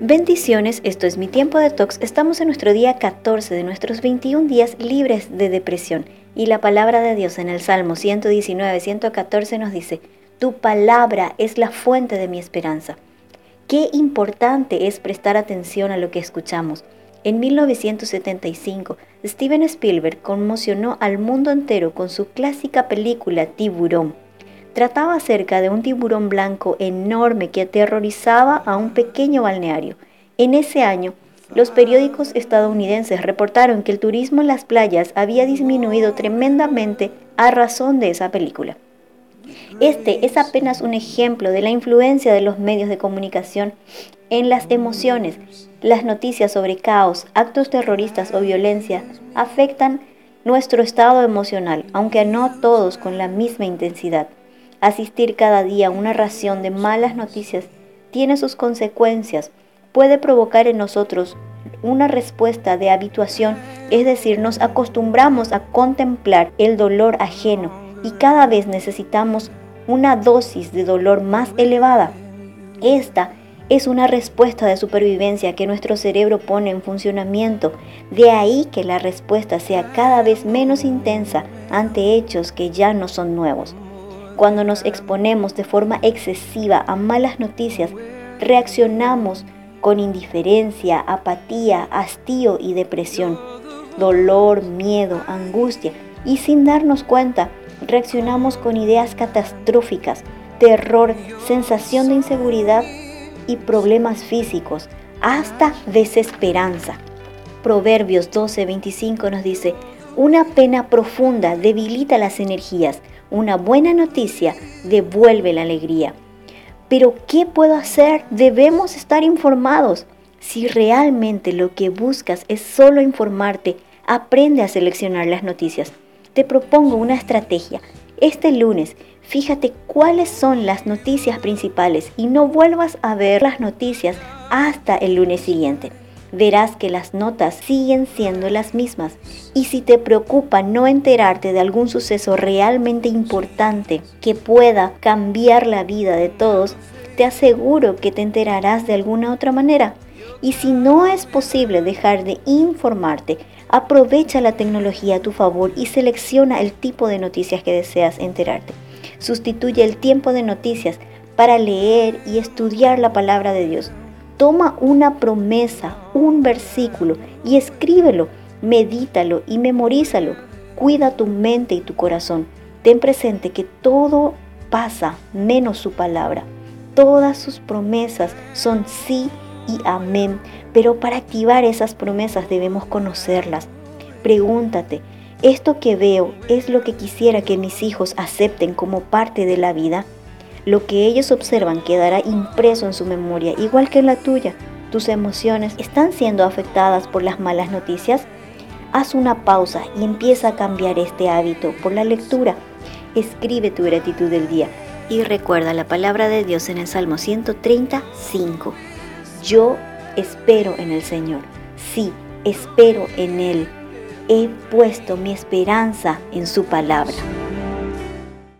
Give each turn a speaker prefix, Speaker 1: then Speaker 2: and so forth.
Speaker 1: Bendiciones, esto es mi tiempo de tox. Estamos en nuestro día 14 de nuestros 21 días libres de depresión. Y la palabra de Dios en el Salmo 119, 114 nos dice, Tu palabra es la fuente de mi esperanza. Qué importante es prestar atención a lo que escuchamos. En 1975, Steven Spielberg conmocionó al mundo entero con su clásica película Tiburón trataba acerca de un tiburón blanco enorme que aterrorizaba a un pequeño balneario. En ese año, los periódicos estadounidenses reportaron que el turismo en las playas había disminuido tremendamente a razón de esa película. Este es apenas un ejemplo de la influencia de los medios de comunicación en las emociones. Las noticias sobre caos, actos terroristas o violencia afectan nuestro estado emocional, aunque no todos con la misma intensidad. Asistir cada día a una ración de malas noticias tiene sus consecuencias. Puede provocar en nosotros una respuesta de habituación, es decir, nos acostumbramos a contemplar el dolor ajeno y cada vez necesitamos una dosis de dolor más elevada. Esta es una respuesta de supervivencia que nuestro cerebro pone en funcionamiento. De ahí que la respuesta sea cada vez menos intensa ante hechos que ya no son nuevos. Cuando nos exponemos de forma excesiva a malas noticias, reaccionamos con indiferencia, apatía, hastío y depresión, dolor, miedo, angustia y sin darnos cuenta, reaccionamos con ideas catastróficas, terror, sensación de inseguridad y problemas físicos, hasta desesperanza. Proverbios 12:25 nos dice, una pena profunda debilita las energías, una buena noticia devuelve la alegría. Pero ¿qué puedo hacer? Debemos estar informados. Si realmente lo que buscas es solo informarte, aprende a seleccionar las noticias. Te propongo una estrategia. Este lunes, fíjate cuáles son las noticias principales y no vuelvas a ver las noticias hasta el lunes siguiente verás que las notas siguen siendo las mismas. Y si te preocupa no enterarte de algún suceso realmente importante que pueda cambiar la vida de todos, te aseguro que te enterarás de alguna otra manera. Y si no es posible dejar de informarte, aprovecha la tecnología a tu favor y selecciona el tipo de noticias que deseas enterarte. Sustituye el tiempo de noticias para leer y estudiar la palabra de Dios Toma una promesa, un versículo y escríbelo, medítalo y memorízalo. Cuida tu mente y tu corazón. Ten presente que todo pasa menos su palabra. Todas sus promesas son sí y amén. Pero para activar esas promesas debemos conocerlas. Pregúntate, ¿esto que veo es lo que quisiera que mis hijos acepten como parte de la vida? Lo que ellos observan quedará impreso en su memoria, igual que en la tuya. ¿Tus emociones están siendo afectadas por las malas noticias? Haz una pausa y empieza a cambiar este hábito por la lectura. Escribe tu gratitud del día y recuerda la palabra de Dios en el Salmo 135. Yo espero en el Señor. Sí, espero en Él. He puesto mi esperanza en su palabra.